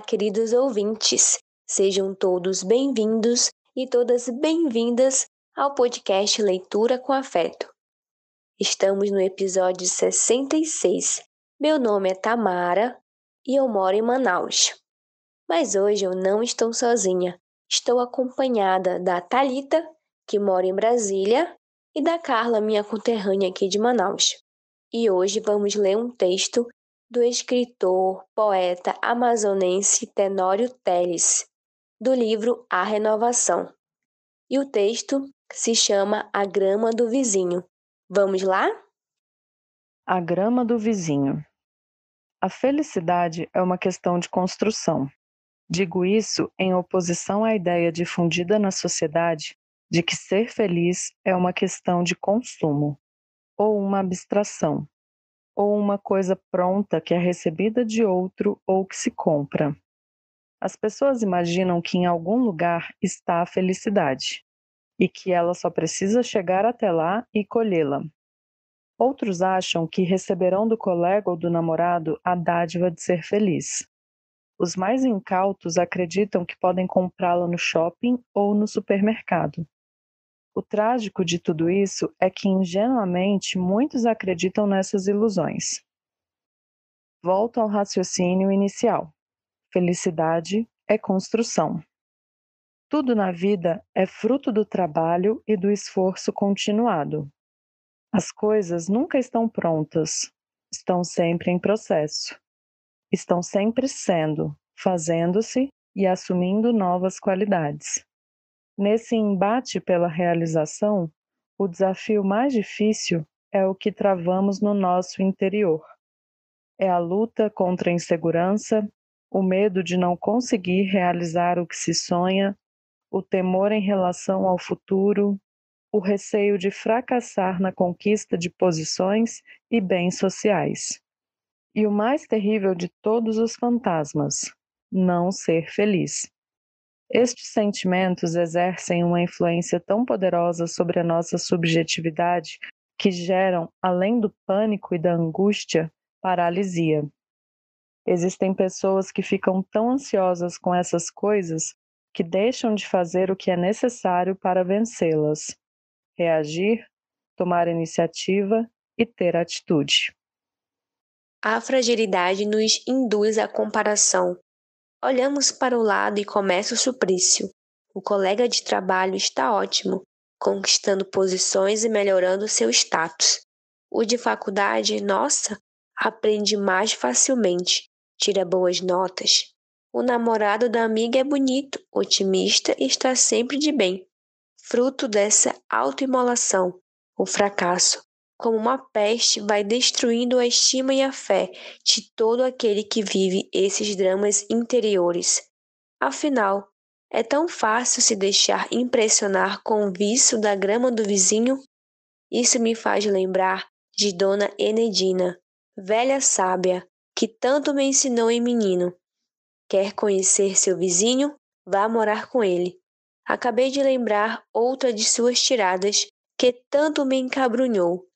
Queridos ouvintes. Sejam todos bem-vindos e todas bem-vindas ao podcast Leitura com Afeto. Estamos no episódio 66. Meu nome é Tamara e eu moro em Manaus. Mas hoje eu não estou sozinha. Estou acompanhada da Talita, que mora em Brasília, e da Carla, minha conterrânea aqui de Manaus. E hoje vamos ler um texto do escritor, poeta amazonense Tenório Teles, do livro A Renovação. E o texto se chama A Grama do Vizinho. Vamos lá? A grama do vizinho. A felicidade é uma questão de construção. Digo isso em oposição à ideia difundida na sociedade de que ser feliz é uma questão de consumo, ou uma abstração, ou uma coisa pronta que é recebida de outro ou que se compra. As pessoas imaginam que em algum lugar está a felicidade e que ela só precisa chegar até lá e colhê-la. Outros acham que receberão do colega ou do namorado a dádiva de ser feliz. Os mais incautos acreditam que podem comprá-la no shopping ou no supermercado. O trágico de tudo isso é que, ingenuamente, muitos acreditam nessas ilusões. Volto ao raciocínio inicial. Felicidade é construção. Tudo na vida é fruto do trabalho e do esforço continuado. As coisas nunca estão prontas, estão sempre em processo. Estão sempre sendo, fazendo-se e assumindo novas qualidades. Nesse embate pela realização, o desafio mais difícil é o que travamos no nosso interior. É a luta contra a insegurança, o medo de não conseguir realizar o que se sonha, o temor em relação ao futuro, o receio de fracassar na conquista de posições e bens sociais. E o mais terrível de todos os fantasmas, não ser feliz. Estes sentimentos exercem uma influência tão poderosa sobre a nossa subjetividade que geram, além do pânico e da angústia, paralisia. Existem pessoas que ficam tão ansiosas com essas coisas que deixam de fazer o que é necessário para vencê-las, reagir, tomar iniciativa e ter atitude. A fragilidade nos induz à comparação. Olhamos para o lado e começa o suplício. O colega de trabalho está ótimo, conquistando posições e melhorando seu status. O de faculdade, nossa, aprende mais facilmente, tira boas notas, o namorado da amiga é bonito, otimista e está sempre de bem. Fruto dessa autoimolação, o fracasso, como uma peste, vai destruindo a estima e a fé de todo aquele que vive esses dramas interiores. Afinal, é tão fácil se deixar impressionar com o vício da grama do vizinho? Isso me faz lembrar de Dona Enedina, velha sábia, que tanto me ensinou em menino. Quer conhecer seu vizinho? Vá morar com ele. Acabei de lembrar outra de suas tiradas que tanto me encabrunhou.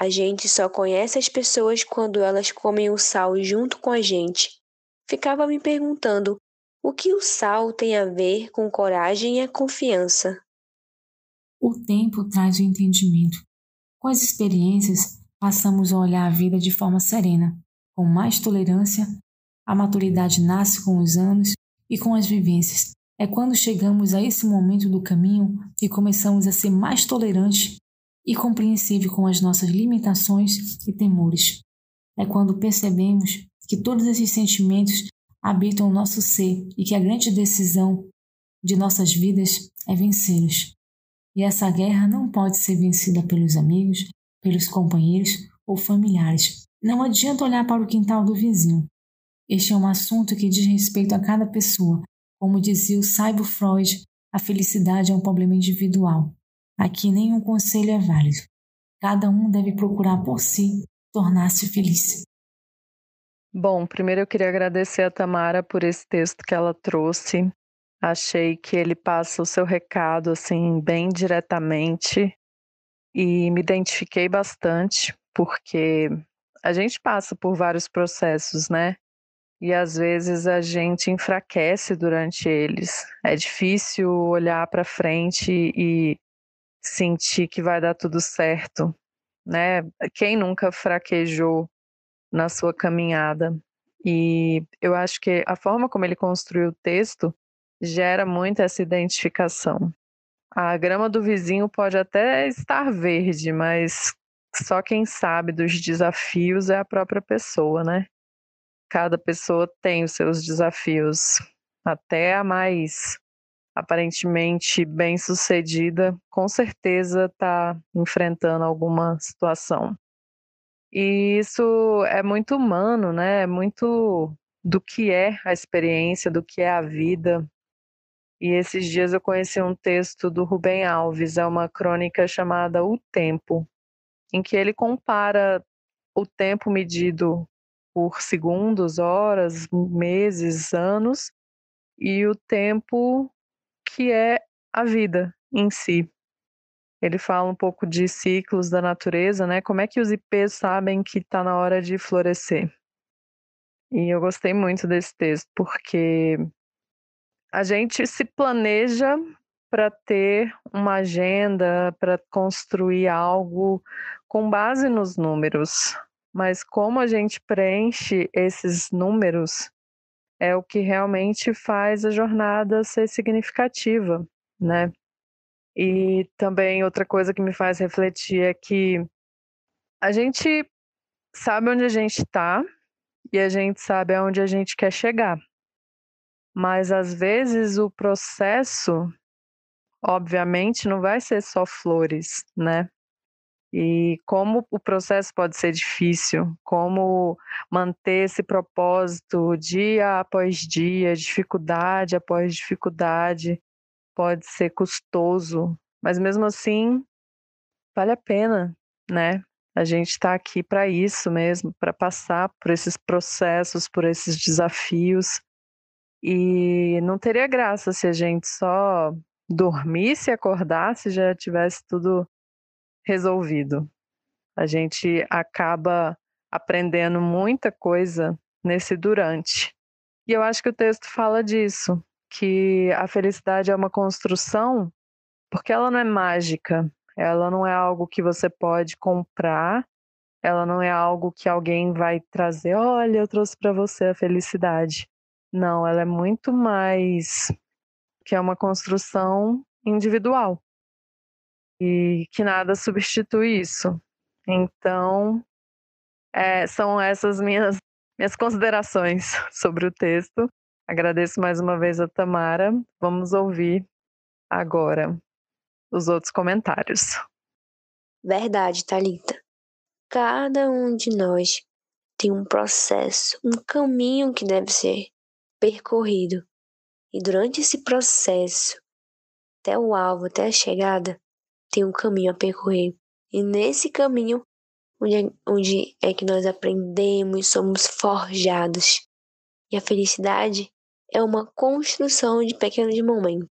A gente só conhece as pessoas quando elas comem o sal junto com a gente. Ficava me perguntando o que o sal tem a ver com coragem e a confiança. O tempo traz o entendimento. Com as experiências, passamos a olhar a vida de forma serena, com mais tolerância a maturidade nasce com os anos e com as vivências. É quando chegamos a esse momento do caminho que começamos a ser mais tolerantes e compreensível com as nossas limitações e temores. É quando percebemos que todos esses sentimentos habitam o nosso ser e que a grande decisão de nossas vidas é vencê-los. E essa guerra não pode ser vencida pelos amigos, pelos companheiros ou familiares. Não adianta olhar para o quintal do vizinho. Este é um assunto que diz respeito a cada pessoa. Como dizia o Saibo Freud, a felicidade é um problema individual. Aqui nenhum conselho é válido. Cada um deve procurar por si tornar-se feliz. Bom, primeiro eu queria agradecer a Tamara por esse texto que ela trouxe. Achei que ele passa o seu recado assim bem diretamente e me identifiquei bastante porque a gente passa por vários processos, né? e às vezes a gente enfraquece durante eles. É difícil olhar para frente e sentir que vai dar tudo certo, né? Quem nunca fraquejou na sua caminhada? E eu acho que a forma como ele construiu o texto gera muito essa identificação. A grama do vizinho pode até estar verde, mas só quem sabe dos desafios é a própria pessoa, né? Cada pessoa tem os seus desafios, até a mais aparentemente bem sucedida, com certeza está enfrentando alguma situação. E isso é muito humano, né? É muito do que é a experiência, do que é a vida. E esses dias eu conheci um texto do Rubem Alves, é uma crônica chamada O Tempo, em que ele compara o tempo medido por segundos, horas, meses, anos, e o tempo que é a vida em si. Ele fala um pouco de ciclos da natureza, né? Como é que os ipês sabem que está na hora de florescer? E eu gostei muito desse texto, porque a gente se planeja para ter uma agenda, para construir algo com base nos números. Mas como a gente preenche esses números é o que realmente faz a jornada ser significativa, né? E também outra coisa que me faz refletir é que a gente sabe onde a gente está e a gente sabe aonde a gente quer chegar. Mas às vezes o processo, obviamente, não vai ser só flores, né? E como o processo pode ser difícil, como manter esse propósito dia após dia, dificuldade após dificuldade, pode ser custoso, mas mesmo assim vale a pena, né? A gente está aqui para isso mesmo, para passar por esses processos, por esses desafios. E não teria graça se a gente só dormisse, acordasse já tivesse tudo resolvido. A gente acaba aprendendo muita coisa nesse durante. E eu acho que o texto fala disso, que a felicidade é uma construção, porque ela não é mágica, ela não é algo que você pode comprar, ela não é algo que alguém vai trazer, olha, eu trouxe para você a felicidade. Não, ela é muito mais que é uma construção individual e que nada substitui isso. Então, é, são essas minhas, minhas considerações sobre o texto. Agradeço mais uma vez a Tamara. Vamos ouvir agora os outros comentários. Verdade, Talita. Cada um de nós tem um processo, um caminho que deve ser percorrido. E durante esse processo, até o alvo, até a chegada, tem um caminho a percorrer. E nesse caminho, onde é, onde é que nós aprendemos, somos forjados. E a felicidade é uma construção de pequenos momentos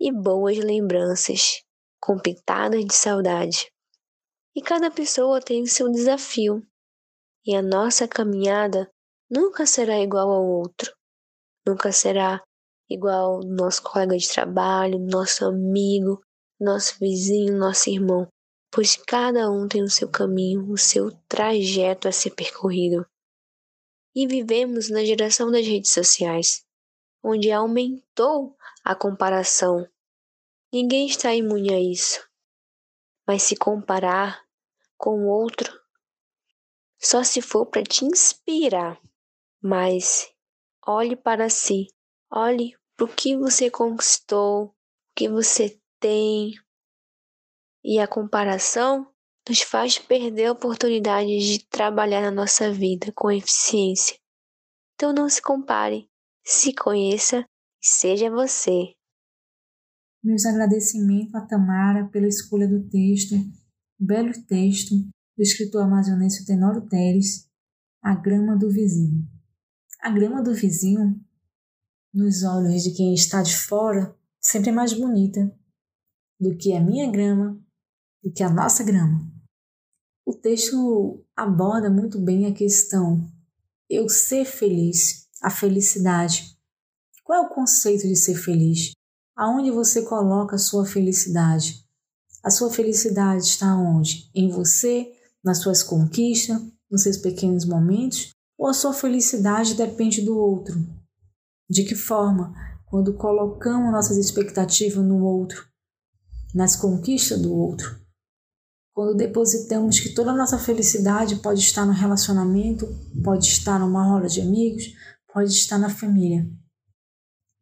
e boas lembranças, com pitadas de saudade. E cada pessoa tem seu desafio, e a nossa caminhada nunca será igual ao outro, nunca será igual ao nosso colega de trabalho, nosso amigo, nosso vizinho, nosso irmão, pois cada um tem o seu caminho, o seu trajeto a ser percorrido. E vivemos na geração das redes sociais, onde aumentou a comparação. Ninguém está imune a isso. Mas se comparar com o outro, só se for para te inspirar. Mas olhe para si, olhe para o que você conquistou, o que você tem. E a comparação nos faz perder a oportunidade de trabalhar na nossa vida com eficiência. Então não se compare, se conheça e seja você. Meus agradecimentos a Tamara pela escolha do texto, belo texto do escritor amazonense Tenório Teres, A Grama do Vizinho. A grama do vizinho, nos olhos de quem está de fora, sempre é mais bonita do que a minha grama, do que a nossa grama. O texto aborda muito bem a questão eu ser feliz, a felicidade. Qual é o conceito de ser feliz? Aonde você coloca a sua felicidade? A sua felicidade está onde? Em você, nas suas conquistas, nos seus pequenos momentos? Ou a sua felicidade depende do outro? De que forma? Quando colocamos nossas expectativas no outro, nas conquistas do outro. Quando depositamos que toda a nossa felicidade pode estar no relacionamento, pode estar numa roda de amigos, pode estar na família.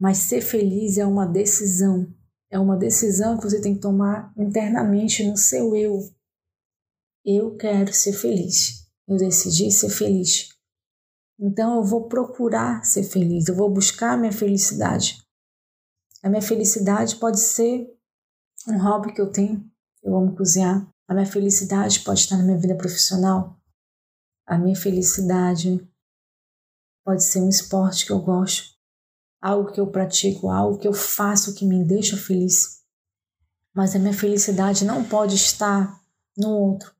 Mas ser feliz é uma decisão. É uma decisão que você tem que tomar internamente no seu eu. Eu quero ser feliz. Eu decidi ser feliz. Então eu vou procurar ser feliz, eu vou buscar a minha felicidade. A minha felicidade pode ser um hobby que eu tenho, eu amo cozinhar. A minha felicidade pode estar na minha vida profissional. A minha felicidade pode ser um esporte que eu gosto, algo que eu pratico, algo que eu faço que me deixa feliz. Mas a minha felicidade não pode estar no outro.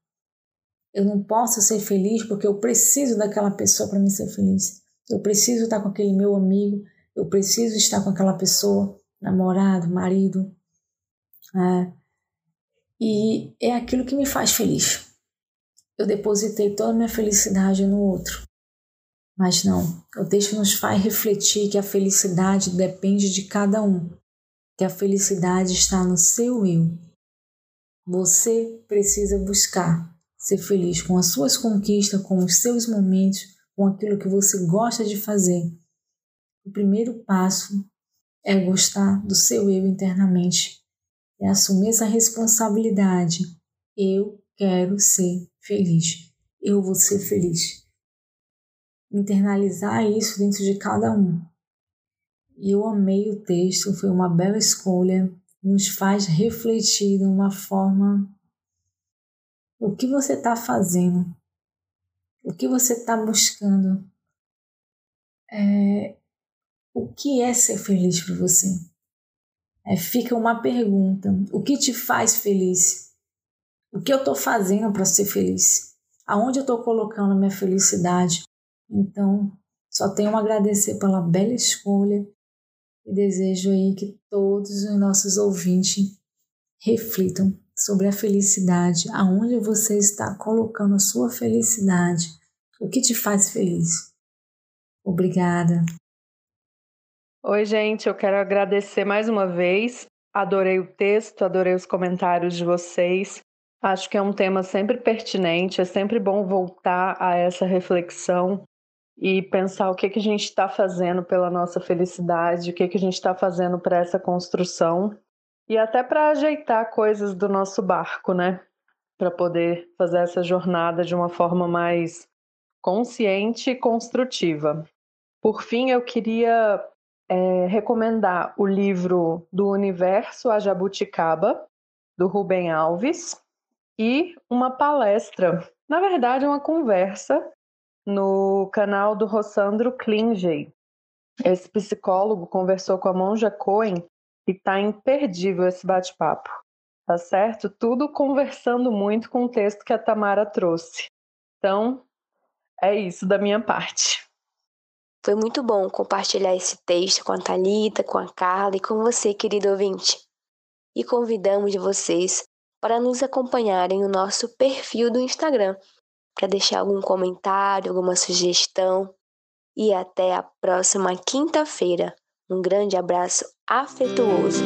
Eu não posso ser feliz porque eu preciso daquela pessoa para me ser feliz. Eu preciso estar com aquele meu amigo, eu preciso estar com aquela pessoa, namorado, marido. É. E é aquilo que me faz feliz. Eu depositei toda a minha felicidade no outro. Mas não, o texto nos faz refletir que a felicidade depende de cada um, que a felicidade está no seu eu. Você precisa buscar ser feliz com as suas conquistas, com os seus momentos, com aquilo que você gosta de fazer. O primeiro passo é gostar do seu eu internamente, é assumir essa responsabilidade. Eu quero ser feliz. Eu vou ser feliz. Internalizar isso dentro de cada um. E eu amei o texto, foi uma bela escolha, nos faz refletir de uma forma o que você está fazendo? O que você está buscando? É, o que é ser feliz para você? É, fica uma pergunta: o que te faz feliz? O que eu estou fazendo para ser feliz? Aonde eu estou colocando a minha felicidade? Então, só tenho a agradecer pela bela escolha e desejo aí que todos os nossos ouvintes reflitam sobre a felicidade, aonde você está colocando a sua felicidade, o que te faz feliz. Obrigada. Oi, gente, eu quero agradecer mais uma vez. Adorei o texto, adorei os comentários de vocês. Acho que é um tema sempre pertinente, é sempre bom voltar a essa reflexão e pensar o que, que a gente está fazendo pela nossa felicidade, o que, que a gente está fazendo para essa construção e até para ajeitar coisas do nosso barco, né? Para poder fazer essa jornada de uma forma mais consciente e construtiva. Por fim, eu queria é, recomendar o livro Do Universo a Jabuticaba, do Rubem Alves, e uma palestra, na verdade, uma conversa no canal do Rossandro Klingey. Esse psicólogo conversou com a Monja Cohen e tá imperdível esse bate-papo. Tá certo? Tudo conversando muito com o texto que a Tamara trouxe. Então, é isso da minha parte. Foi muito bom compartilhar esse texto com a Talita, com a Carla e com você, querido ouvinte. E convidamos vocês para nos acompanharem no nosso perfil do Instagram, para deixar algum comentário, alguma sugestão. E até a próxima quinta-feira. Um grande abraço afetuoso.